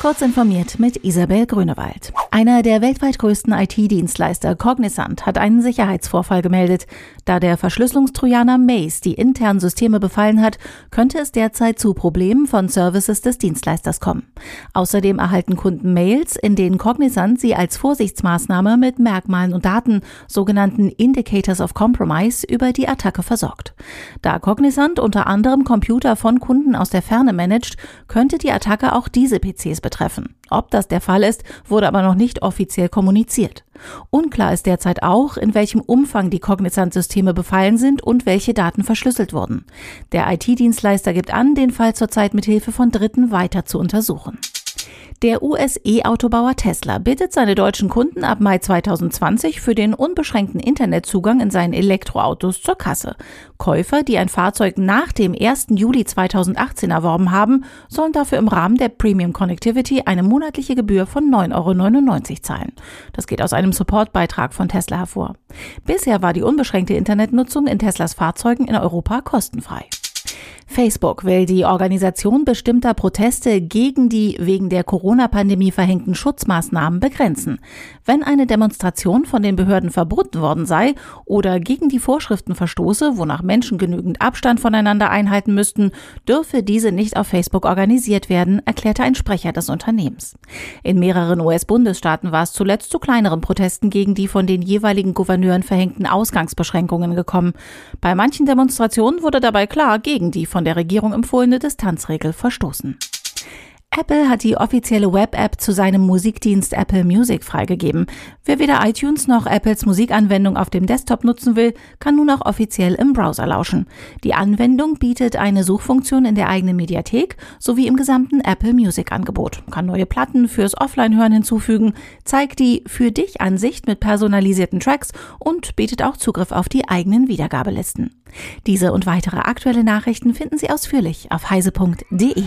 Kurz informiert mit Isabel Grünewald. Einer der weltweit größten IT-Dienstleister, Cognizant, hat einen Sicherheitsvorfall gemeldet. Da der Verschlüsselungstrojaner Maze die internen Systeme befallen hat, könnte es derzeit zu Problemen von Services des Dienstleisters kommen. Außerdem erhalten Kunden Mails, in denen Cognizant sie als Vorsichtsmaßnahme mit Merkmalen und Daten, sogenannten Indicators of Compromise, über die Attacke versorgt. Da Cognizant unter anderem Computer von Kunden aus der Ferne managt, könnte die Attacke auch diese PCs betreffen. Ob das der Fall ist, wurde aber noch nicht offiziell kommuniziert. Unklar ist derzeit auch, in welchem Umfang die Cognizant-Systeme befallen sind und welche Daten verschlüsselt wurden. Der IT-Dienstleister gibt an, den Fall zurzeit mit Hilfe von Dritten weiter zu untersuchen. Der US-E-Autobauer Tesla bittet seine deutschen Kunden ab Mai 2020 für den unbeschränkten Internetzugang in seinen Elektroautos zur Kasse. Käufer, die ein Fahrzeug nach dem 1. Juli 2018 erworben haben, sollen dafür im Rahmen der Premium Connectivity eine monatliche Gebühr von 9,99 Euro zahlen. Das geht aus einem Supportbeitrag von Tesla hervor. Bisher war die unbeschränkte Internetnutzung in Teslas Fahrzeugen in Europa kostenfrei. Facebook will die Organisation bestimmter Proteste gegen die wegen der Corona-Pandemie verhängten Schutzmaßnahmen begrenzen. Wenn eine Demonstration von den Behörden verboten worden sei oder gegen die Vorschriften verstoße, wonach Menschen genügend Abstand voneinander einhalten müssten, dürfe diese nicht auf Facebook organisiert werden, erklärte ein Sprecher des Unternehmens. In mehreren US-Bundesstaaten war es zuletzt zu kleineren Protesten gegen die von den jeweiligen Gouverneuren verhängten Ausgangsbeschränkungen gekommen. Bei manchen Demonstrationen wurde dabei klar gegen die von der Regierung empfohlene Distanzregel verstoßen. Apple hat die offizielle Web-App zu seinem Musikdienst Apple Music freigegeben. Wer weder iTunes noch Apples Musikanwendung auf dem Desktop nutzen will, kann nun auch offiziell im Browser lauschen. Die Anwendung bietet eine Suchfunktion in der eigenen Mediathek sowie im gesamten Apple Music Angebot, kann neue Platten fürs Offline-Hören hinzufügen, zeigt die Für dich Ansicht mit personalisierten Tracks und bietet auch Zugriff auf die eigenen Wiedergabelisten. Diese und weitere aktuelle Nachrichten finden Sie ausführlich auf heise.de.